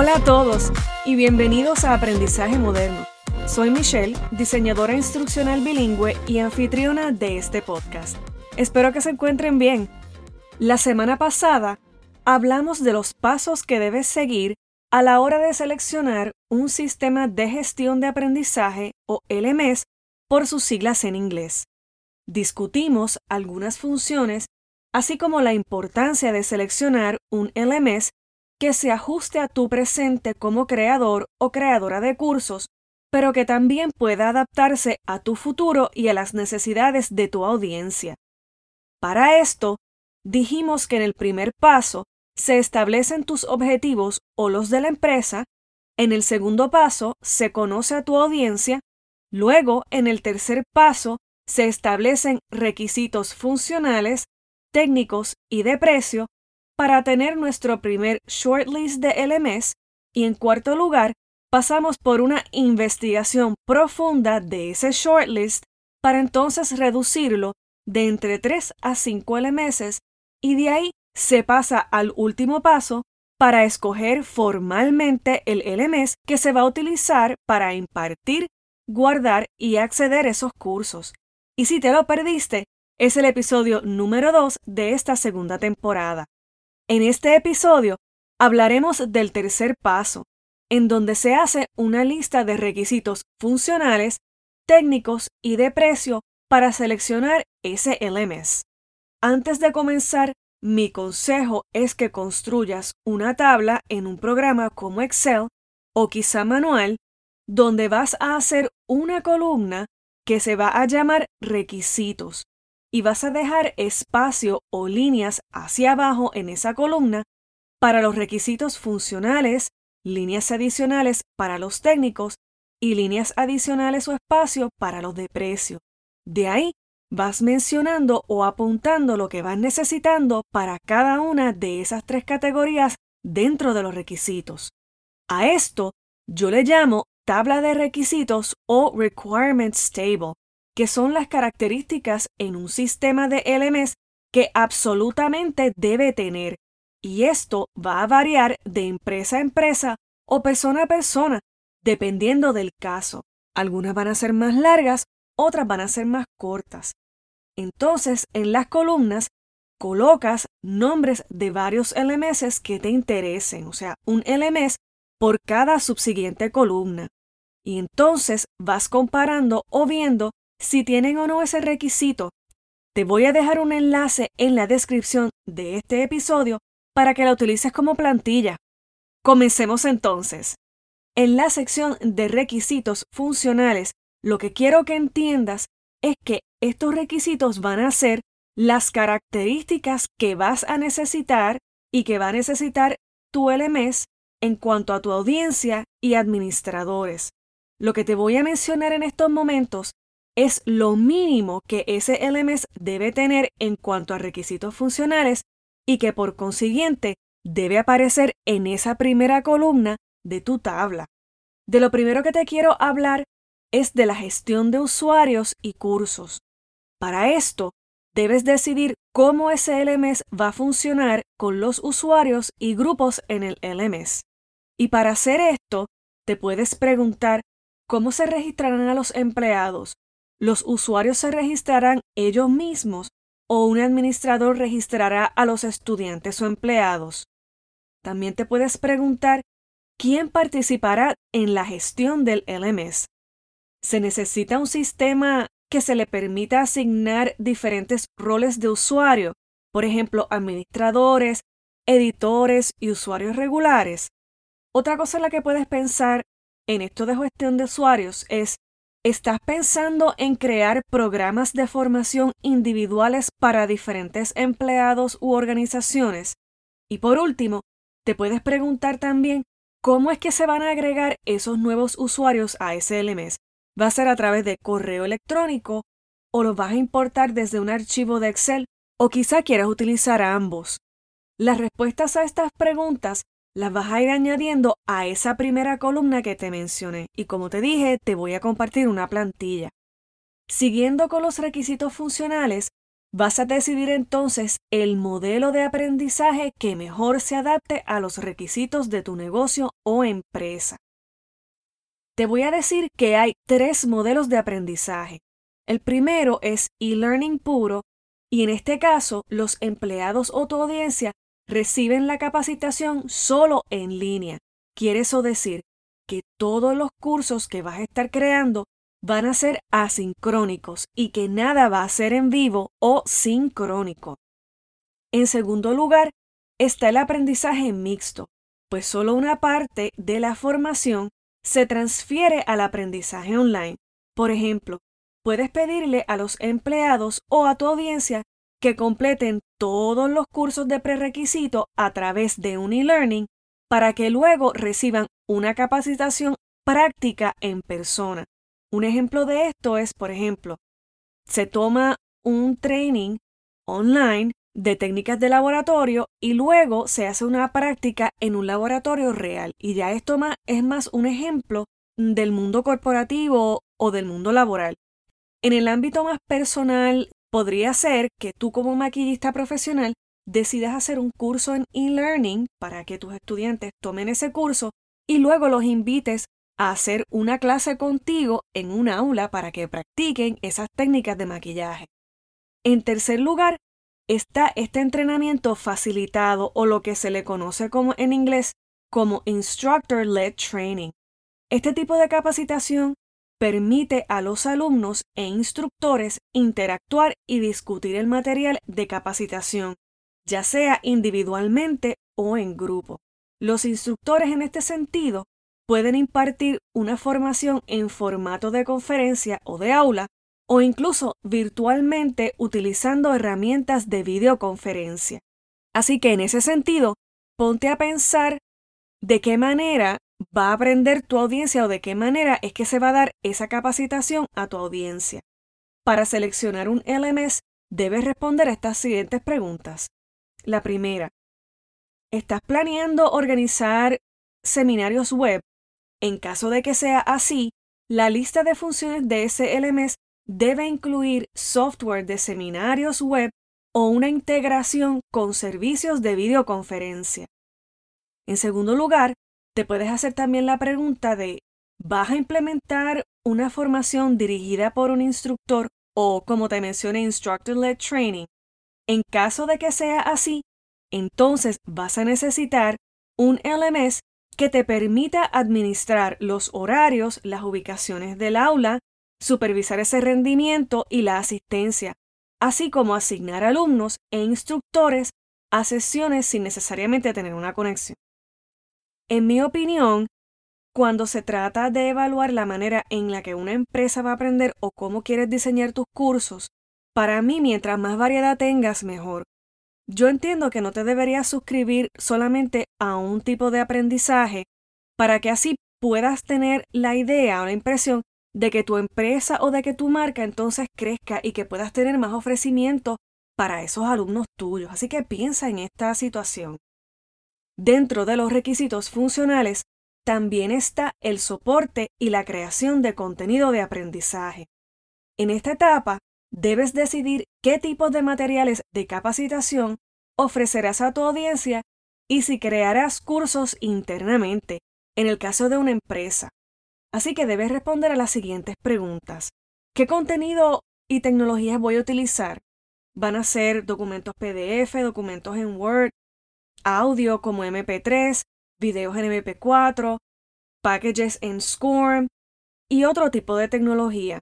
Hola a todos y bienvenidos a Aprendizaje Moderno. Soy Michelle, diseñadora instruccional bilingüe y anfitriona de este podcast. Espero que se encuentren bien. La semana pasada hablamos de los pasos que debes seguir a la hora de seleccionar un sistema de gestión de aprendizaje o LMS por sus siglas en inglés. Discutimos algunas funciones, así como la importancia de seleccionar un LMS que se ajuste a tu presente como creador o creadora de cursos, pero que también pueda adaptarse a tu futuro y a las necesidades de tu audiencia. Para esto, dijimos que en el primer paso se establecen tus objetivos o los de la empresa, en el segundo paso se conoce a tu audiencia, luego en el tercer paso se establecen requisitos funcionales, técnicos y de precio para tener nuestro primer shortlist de LMS y en cuarto lugar, pasamos por una investigación profunda de ese shortlist para entonces reducirlo de entre 3 a 5 LMS y de ahí se pasa al último paso para escoger formalmente el LMS que se va a utilizar para impartir, guardar y acceder a esos cursos. Y si te lo perdiste, es el episodio número 2 de esta segunda temporada. En este episodio hablaremos del tercer paso, en donde se hace una lista de requisitos funcionales, técnicos y de precio para seleccionar ese LMS. Antes de comenzar, mi consejo es que construyas una tabla en un programa como Excel o quizá manual, donde vas a hacer una columna que se va a llamar requisitos y vas a dejar espacio o líneas hacia abajo en esa columna para los requisitos funcionales, líneas adicionales para los técnicos y líneas adicionales o espacio para los de precio. De ahí vas mencionando o apuntando lo que vas necesitando para cada una de esas tres categorías dentro de los requisitos. A esto yo le llamo tabla de requisitos o requirements table que son las características en un sistema de LMS que absolutamente debe tener. Y esto va a variar de empresa a empresa o persona a persona, dependiendo del caso. Algunas van a ser más largas, otras van a ser más cortas. Entonces, en las columnas, colocas nombres de varios LMS que te interesen, o sea, un LMS por cada subsiguiente columna. Y entonces vas comparando o viendo si tienen o no ese requisito. Te voy a dejar un enlace en la descripción de este episodio para que la utilices como plantilla. Comencemos entonces. En la sección de requisitos funcionales, lo que quiero que entiendas es que estos requisitos van a ser las características que vas a necesitar y que va a necesitar tu LMS en cuanto a tu audiencia y administradores. Lo que te voy a mencionar en estos momentos es lo mínimo que ese LMS debe tener en cuanto a requisitos funcionales y que por consiguiente debe aparecer en esa primera columna de tu tabla. De lo primero que te quiero hablar es de la gestión de usuarios y cursos. Para esto, debes decidir cómo ese LMS va a funcionar con los usuarios y grupos en el LMS. Y para hacer esto, te puedes preguntar cómo se registrarán a los empleados, los usuarios se registrarán ellos mismos o un administrador registrará a los estudiantes o empleados. También te puedes preguntar quién participará en la gestión del LMS. ¿Se necesita un sistema que se le permita asignar diferentes roles de usuario, por ejemplo, administradores, editores y usuarios regulares? Otra cosa en la que puedes pensar en esto de gestión de usuarios es ¿Estás pensando en crear programas de formación individuales para diferentes empleados u organizaciones? Y por último, te puedes preguntar también cómo es que se van a agregar esos nuevos usuarios a SLMS. ¿Va a ser a través de correo electrónico o los vas a importar desde un archivo de Excel o quizá quieras utilizar a ambos? Las respuestas a estas preguntas las vas a ir añadiendo a esa primera columna que te mencioné y como te dije, te voy a compartir una plantilla. Siguiendo con los requisitos funcionales, Vas a decidir entonces el modelo de aprendizaje que mejor se adapte a los requisitos de tu negocio o empresa. Te voy a decir que hay tres modelos de aprendizaje. El primero es e-learning puro y en este caso los empleados o tu audiencia reciben la capacitación solo en línea. Quiere eso decir que todos los cursos que vas a estar creando van a ser asincrónicos y que nada va a ser en vivo o sincrónico. En segundo lugar, está el aprendizaje mixto, pues solo una parte de la formación se transfiere al aprendizaje online. Por ejemplo, puedes pedirle a los empleados o a tu audiencia que completen todos los cursos de prerequisito a través de un e-learning para que luego reciban una capacitación práctica en persona. Un ejemplo de esto es, por ejemplo, se toma un training online de técnicas de laboratorio y luego se hace una práctica en un laboratorio real. Y ya esto es más un ejemplo del mundo corporativo o del mundo laboral. En el ámbito más personal, podría ser que tú como maquillista profesional decidas hacer un curso en e-learning para que tus estudiantes tomen ese curso y luego los invites a hacer una clase contigo en un aula para que practiquen esas técnicas de maquillaje. En tercer lugar, está este entrenamiento facilitado o lo que se le conoce como en inglés como Instructor-Led Training. Este tipo de capacitación permite a los alumnos e instructores interactuar y discutir el material de capacitación, ya sea individualmente o en grupo. Los instructores en este sentido pueden impartir una formación en formato de conferencia o de aula o incluso virtualmente utilizando herramientas de videoconferencia. Así que en ese sentido, ponte a pensar de qué manera va a aprender tu audiencia o de qué manera es que se va a dar esa capacitación a tu audiencia. Para seleccionar un LMS, debes responder a estas siguientes preguntas. La primera, ¿estás planeando organizar seminarios web en caso de que sea así, la lista de funciones de ese LMS debe incluir software de seminarios web o una integración con servicios de videoconferencia. En segundo lugar, te puedes hacer también la pregunta de, ¿vas a implementar una formación dirigida por un instructor o, como te mencioné, Instructor-Led Training? En caso de que sea así, entonces vas a necesitar un LMS que te permita administrar los horarios, las ubicaciones del aula, supervisar ese rendimiento y la asistencia, así como asignar alumnos e instructores a sesiones sin necesariamente tener una conexión. En mi opinión, cuando se trata de evaluar la manera en la que una empresa va a aprender o cómo quieres diseñar tus cursos, para mí mientras más variedad tengas, mejor. Yo entiendo que no te deberías suscribir solamente a un tipo de aprendizaje para que así puedas tener la idea o la impresión de que tu empresa o de que tu marca entonces crezca y que puedas tener más ofrecimiento para esos alumnos tuyos. Así que piensa en esta situación. Dentro de los requisitos funcionales también está el soporte y la creación de contenido de aprendizaje. En esta etapa debes decidir qué tipo de materiales de capacitación ofrecerás a tu audiencia y si crearás cursos internamente, en el caso de una empresa. Así que debes responder a las siguientes preguntas. ¿Qué contenido y tecnologías voy a utilizar? ¿Van a ser documentos PDF, documentos en Word, audio como MP3, videos en MP4, packages en SCORM y otro tipo de tecnología?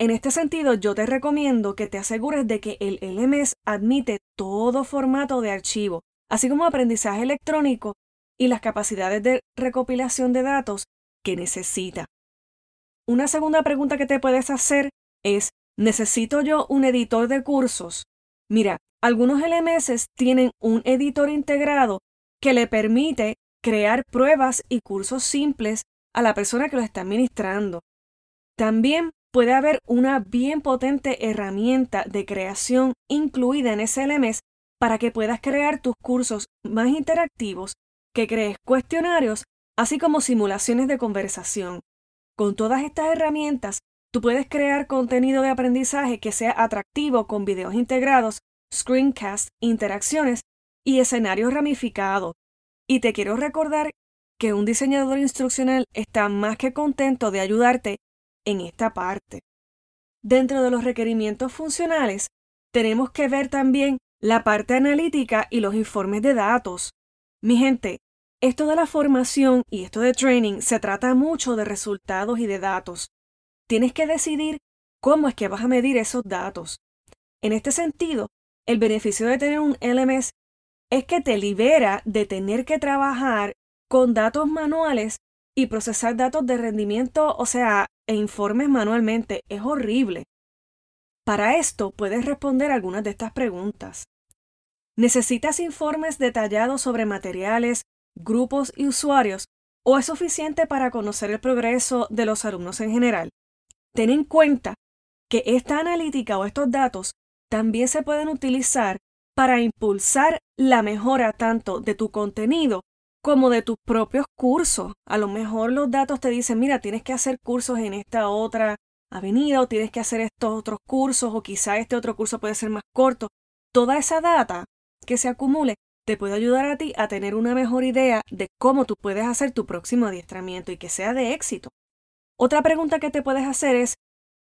En este sentido, yo te recomiendo que te asegures de que el LMS admite todo formato de archivo, así como aprendizaje electrónico y las capacidades de recopilación de datos que necesita. Una segunda pregunta que te puedes hacer es, ¿necesito yo un editor de cursos? Mira, algunos LMS tienen un editor integrado que le permite crear pruebas y cursos simples a la persona que lo está administrando. También puede haber una bien potente herramienta de creación incluida en SLMS para que puedas crear tus cursos más interactivos, que crees cuestionarios, así como simulaciones de conversación. Con todas estas herramientas Tú puedes crear contenido de aprendizaje que sea atractivo con videos integrados, screencasts, interacciones y escenarios ramificados. Y te quiero recordar que un diseñador instruccional está más que contento de ayudarte en esta parte. Dentro de los requerimientos funcionales, tenemos que ver también la parte analítica y los informes de datos. Mi gente, esto de la formación y esto de training se trata mucho de resultados y de datos. Tienes que decidir cómo es que vas a medir esos datos. En este sentido, el beneficio de tener un LMS es que te libera de tener que trabajar con datos manuales y procesar datos de rendimiento, o sea, e informes manualmente. Es horrible. Para esto puedes responder algunas de estas preguntas. ¿Necesitas informes detallados sobre materiales, grupos y usuarios o es suficiente para conocer el progreso de los alumnos en general? Ten en cuenta que esta analítica o estos datos también se pueden utilizar para impulsar la mejora tanto de tu contenido como de tus propios cursos. A lo mejor los datos te dicen, mira, tienes que hacer cursos en esta otra avenida o tienes que hacer estos otros cursos o quizá este otro curso puede ser más corto. Toda esa data que se acumule te puede ayudar a ti a tener una mejor idea de cómo tú puedes hacer tu próximo adiestramiento y que sea de éxito. Otra pregunta que te puedes hacer es,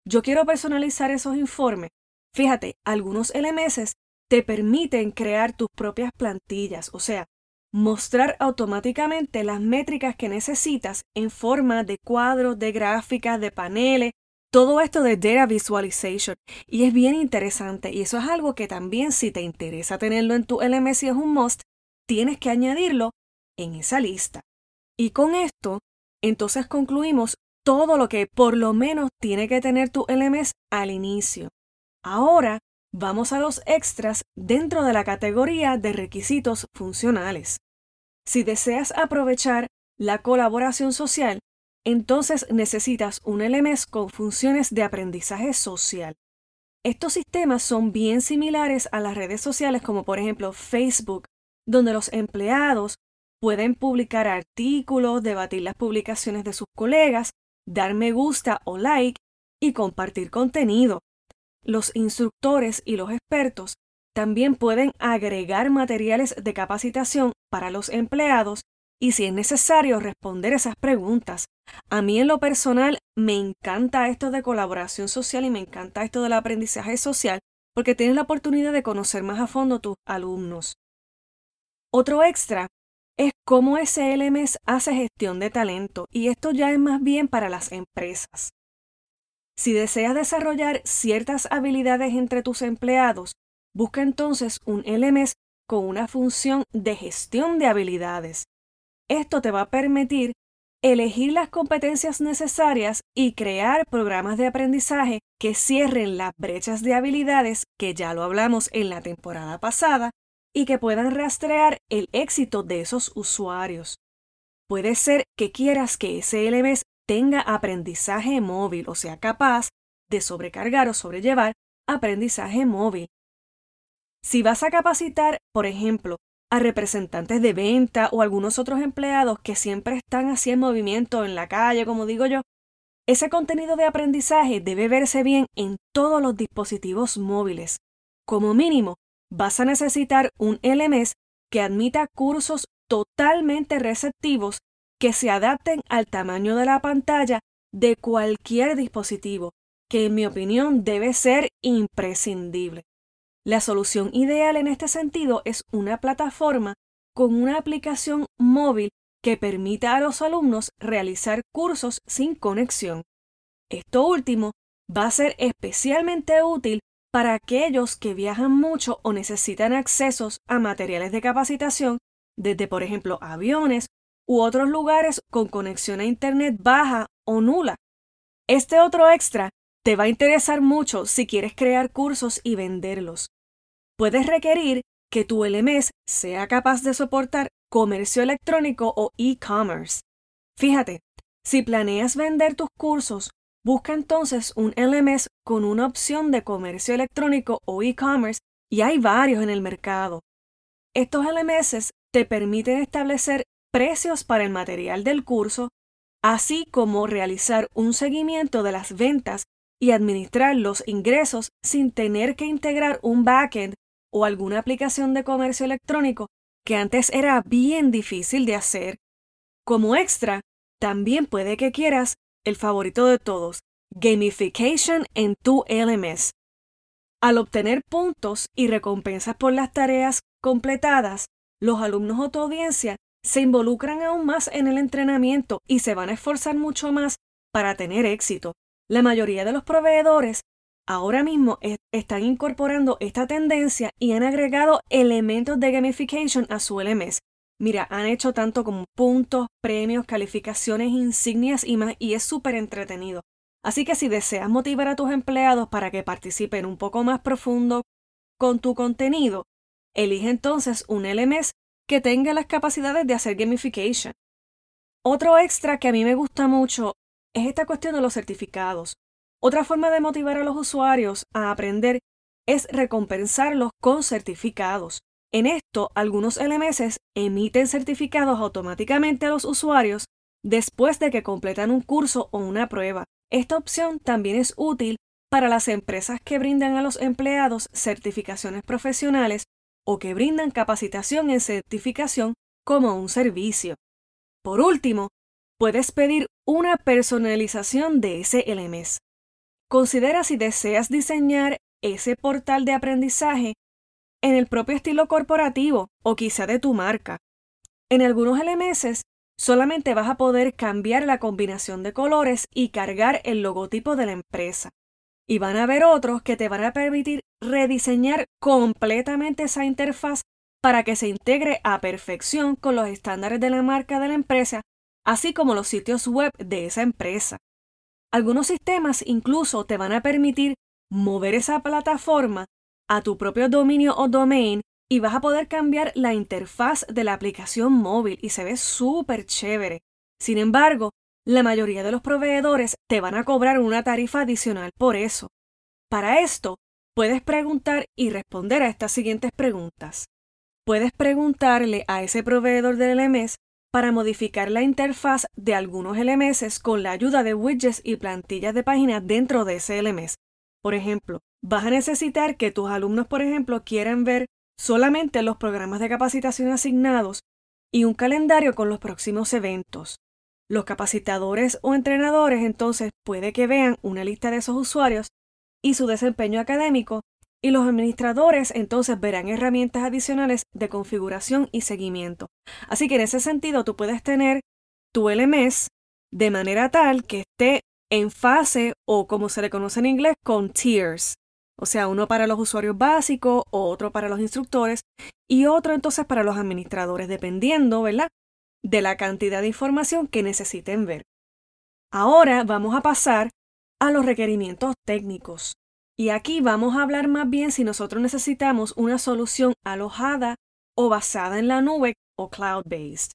yo quiero personalizar esos informes. Fíjate, algunos LMS te permiten crear tus propias plantillas, o sea, mostrar automáticamente las métricas que necesitas en forma de cuadros, de gráficas, de paneles, todo esto de Data Visualization. Y es bien interesante y eso es algo que también si te interesa tenerlo en tu LMS y es un must, tienes que añadirlo en esa lista. Y con esto, entonces concluimos todo lo que por lo menos tiene que tener tu LMS al inicio. Ahora Vamos a los extras dentro de la categoría de requisitos funcionales. Si deseas aprovechar la colaboración social, entonces necesitas un LMS con funciones de aprendizaje social. Estos sistemas son bien similares a las redes sociales como por ejemplo Facebook, donde los empleados pueden publicar artículos, debatir las publicaciones de sus colegas, dar me gusta o like y compartir contenido los instructores y los expertos también pueden agregar materiales de capacitación para los empleados y si es necesario responder esas preguntas. A mí en lo personal me encanta esto de colaboración social y me encanta esto del aprendizaje social porque tienes la oportunidad de conocer más a fondo a tus alumnos. Otro extra es cómo SLMS hace gestión de talento y esto ya es más bien para las empresas. Si deseas desarrollar ciertas habilidades entre tus empleados, busca entonces un LMS con una función de gestión de habilidades. Esto te va a permitir elegir las competencias necesarias y crear programas de aprendizaje que cierren las brechas de habilidades que ya lo hablamos en la temporada pasada y que puedan rastrear el éxito de esos usuarios. Puede ser que quieras que ese LMS tenga aprendizaje móvil, o sea, capaz de sobrecargar o sobrellevar aprendizaje móvil. Si vas a capacitar, por ejemplo, a representantes de venta o algunos otros empleados que siempre están así en movimiento en la calle, como digo yo, ese contenido de aprendizaje debe verse bien en todos los dispositivos móviles. Como mínimo, vas a necesitar un LMS que admita cursos totalmente receptivos que se adapten al tamaño de la pantalla de cualquier dispositivo, que en mi opinión debe ser imprescindible. La solución ideal en este sentido es una plataforma con una aplicación móvil que permita a los alumnos realizar cursos sin conexión. Esto último va a ser especialmente útil para aquellos que viajan mucho o necesitan accesos a materiales de capacitación desde, por ejemplo, aviones u otros lugares con conexión a Internet baja o nula. Este otro extra te va a interesar mucho si quieres crear cursos y venderlos. Puedes requerir que tu LMS sea capaz de soportar comercio electrónico o e-commerce. Fíjate, si planeas vender tus cursos, busca entonces un LMS con una opción de comercio electrónico o e-commerce y hay varios en el mercado. Estos LMS te permiten establecer precios para el material del curso, así como realizar un seguimiento de las ventas y administrar los ingresos sin tener que integrar un backend o alguna aplicación de comercio electrónico que antes era bien difícil de hacer. Como extra, también puede que quieras el favorito de todos, gamification en tu LMS. Al obtener puntos y recompensas por las tareas completadas, los alumnos o tu audiencia se involucran aún más en el entrenamiento y se van a esforzar mucho más para tener éxito. La mayoría de los proveedores ahora mismo están incorporando esta tendencia y han agregado elementos de gamification a su LMS. Mira, han hecho tanto como puntos, premios, calificaciones, insignias y más, y es súper entretenido. Así que si deseas motivar a tus empleados para que participen un poco más profundo con tu contenido, elige entonces un LMS que tenga las capacidades de hacer gamification. Otro extra que a mí me gusta mucho es esta cuestión de los certificados. Otra forma de motivar a los usuarios a aprender es recompensarlos con certificados. En esto, algunos LMS emiten certificados automáticamente a los usuarios después de que completan un curso o una prueba. Esta opción también es útil para las empresas que brindan a los empleados certificaciones profesionales o que brindan capacitación en certificación como un servicio. Por último, puedes pedir una personalización de ese LMS. Considera si deseas diseñar ese portal de aprendizaje en el propio estilo corporativo o quizá de tu marca. En algunos LMS solamente vas a poder cambiar la combinación de colores y cargar el logotipo de la empresa. Y van a haber otros que te van a permitir rediseñar completamente esa interfaz para que se integre a perfección con los estándares de la marca de la empresa, así como los sitios web de esa empresa. Algunos sistemas incluso te van a permitir mover esa plataforma a tu propio dominio o domain y vas a poder cambiar la interfaz de la aplicación móvil y se ve súper chévere. Sin embargo, la mayoría de los proveedores te van a cobrar una tarifa adicional por eso. Para esto, puedes preguntar y responder a estas siguientes preguntas. Puedes preguntarle a ese proveedor del LMS para modificar la interfaz de algunos LMS con la ayuda de widgets y plantillas de páginas dentro de ese LMS. Por ejemplo, vas a necesitar que tus alumnos, por ejemplo, quieran ver solamente los programas de capacitación asignados y un calendario con los próximos eventos. Los capacitadores o entrenadores entonces puede que vean una lista de esos usuarios y su desempeño académico y los administradores entonces verán herramientas adicionales de configuración y seguimiento. Así que en ese sentido tú puedes tener tu LMS de manera tal que esté en fase o como se le conoce en inglés con tiers. O sea, uno para los usuarios básicos, otro para los instructores y otro entonces para los administradores, dependiendo, ¿verdad? De la cantidad de información que necesiten ver. Ahora vamos a pasar a los requerimientos técnicos. Y aquí vamos a hablar más bien si nosotros necesitamos una solución alojada o basada en la nube o cloud-based.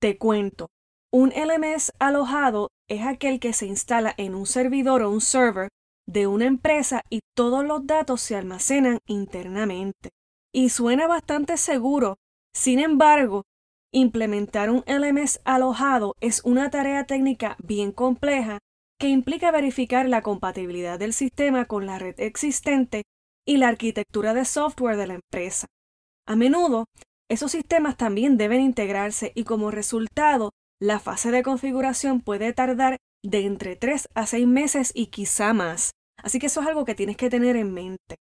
Te cuento, un LMS alojado es aquel que se instala en un servidor o un server de una empresa y todos los datos se almacenan internamente. Y suena bastante seguro. Sin embargo, implementar un LMS alojado es una tarea técnica bien compleja que implica verificar la compatibilidad del sistema con la red existente y la arquitectura de software de la empresa. A menudo, esos sistemas también deben integrarse y como resultado, la fase de configuración puede tardar de entre 3 a 6 meses y quizá más. Así que eso es algo que tienes que tener en mente.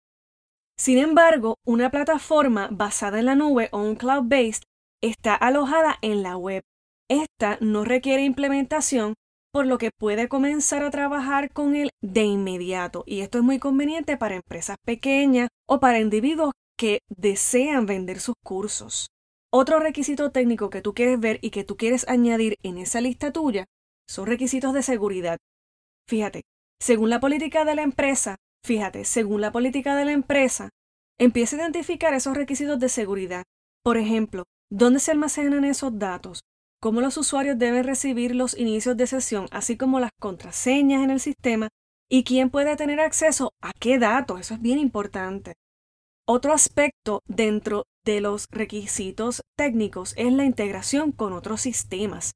Sin embargo, una plataforma basada en la nube o un cloud-based está alojada en la web. Esta no requiere implementación por lo que puede comenzar a trabajar con él de inmediato. Y esto es muy conveniente para empresas pequeñas o para individuos que desean vender sus cursos. Otro requisito técnico que tú quieres ver y que tú quieres añadir en esa lista tuya son requisitos de seguridad. Fíjate, según la política de la empresa, fíjate, según la política de la empresa, empieza a identificar esos requisitos de seguridad. Por ejemplo, ¿dónde se almacenan esos datos? cómo los usuarios deben recibir los inicios de sesión, así como las contraseñas en el sistema y quién puede tener acceso a qué datos. Eso es bien importante. Otro aspecto dentro de los requisitos técnicos es la integración con otros sistemas.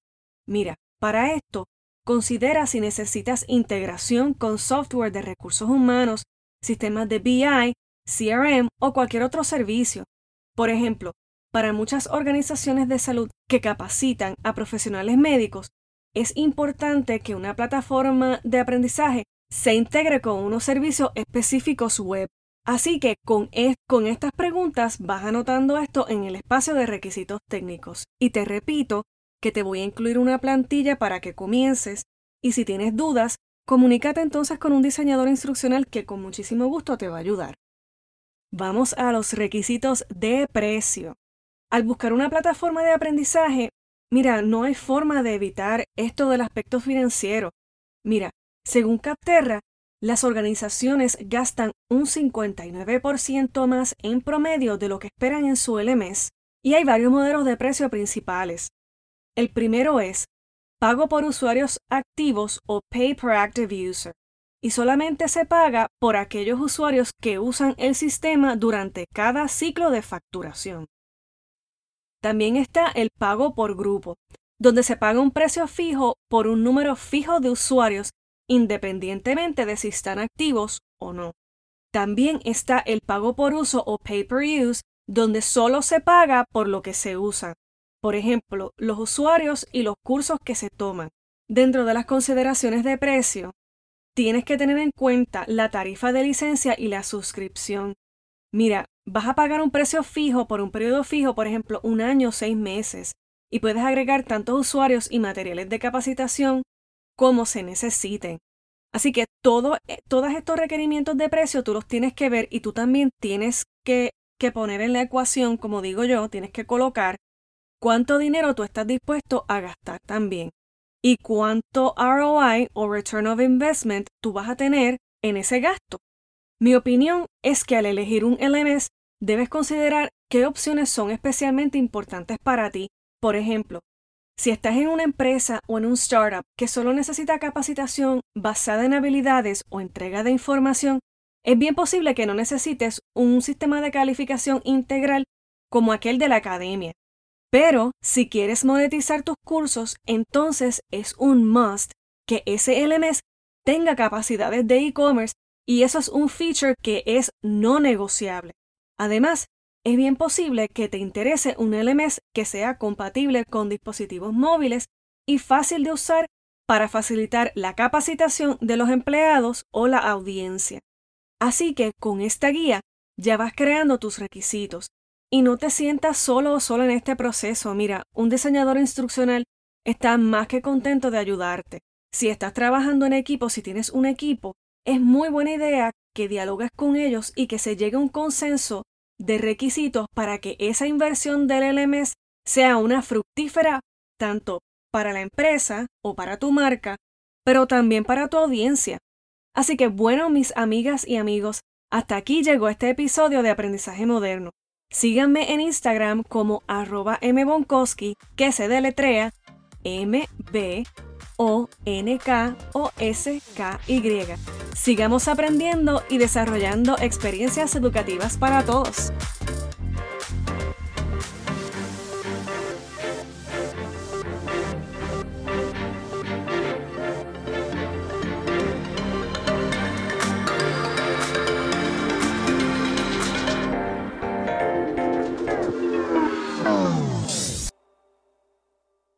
Mira, para esto considera si necesitas integración con software de recursos humanos, sistemas de BI, CRM o cualquier otro servicio. Por ejemplo, para muchas organizaciones de salud que capacitan a profesionales médicos, es importante que una plataforma de aprendizaje se integre con unos servicios específicos web. Así que con, con estas preguntas vas anotando esto en el espacio de requisitos técnicos. Y te repito que te voy a incluir una plantilla para que comiences y si tienes dudas, comunícate entonces con un diseñador instruccional que con muchísimo gusto te va a ayudar. Vamos a los requisitos de precio. Al buscar una plataforma de aprendizaje, mira, no hay forma de evitar esto del aspecto financiero. Mira, según Capterra, las organizaciones gastan un 59% más en promedio de lo que esperan en su LMS y hay varios modelos de precio principales. El primero es pago por usuarios activos o pay per active user y solamente se paga por aquellos usuarios que usan el sistema durante cada ciclo de facturación. También está el pago por grupo, donde se paga un precio fijo por un número fijo de usuarios independientemente de si están activos o no. También está el pago por uso o pay per use, donde solo se paga por lo que se usa. Por ejemplo, los usuarios y los cursos que se toman. Dentro de las consideraciones de precio, tienes que tener en cuenta la tarifa de licencia y la suscripción. Mira, vas a pagar un precio fijo por un periodo fijo, por ejemplo, un año o seis meses, y puedes agregar tantos usuarios y materiales de capacitación como se necesiten. Así que eh, todos estos requerimientos de precio tú los tienes que ver y tú también tienes que poner en la ecuación, como digo yo, tienes que colocar cuánto dinero tú estás dispuesto a gastar también y cuánto ROI o Return of Investment tú vas a tener en ese gasto. Mi opinión es que al elegir un LMS debes considerar qué opciones son especialmente importantes para ti. Por ejemplo, si estás en una empresa o en un startup que solo necesita capacitación basada en habilidades o entrega de información, es bien posible que no necesites un sistema de calificación integral como aquel de la academia. Pero si quieres monetizar tus cursos, entonces es un must que ese LMS tenga capacidades de e-commerce y eso es un feature que es no negociable. Además, es bien posible que te interese un LMS que sea compatible con dispositivos móviles y fácil de usar para facilitar la capacitación de los empleados o la audiencia. Así que con esta guía ya vas creando tus requisitos y no te sientas solo o solo en este proceso. Mira, un diseñador instruccional está más que contento de ayudarte. Si estás trabajando en equipo, si tienes un equipo, es muy buena idea que dialogues con ellos y que se llegue a un consenso de requisitos para que esa inversión del LMS sea una fructífera tanto para la empresa o para tu marca, pero también para tu audiencia. Así que bueno, mis amigas y amigos, hasta aquí llegó este episodio de Aprendizaje Moderno. Síganme en Instagram como arroba mbonkowski, que se deletrea m b o n k o s k y Sigamos aprendiendo y desarrollando experiencias educativas para todos.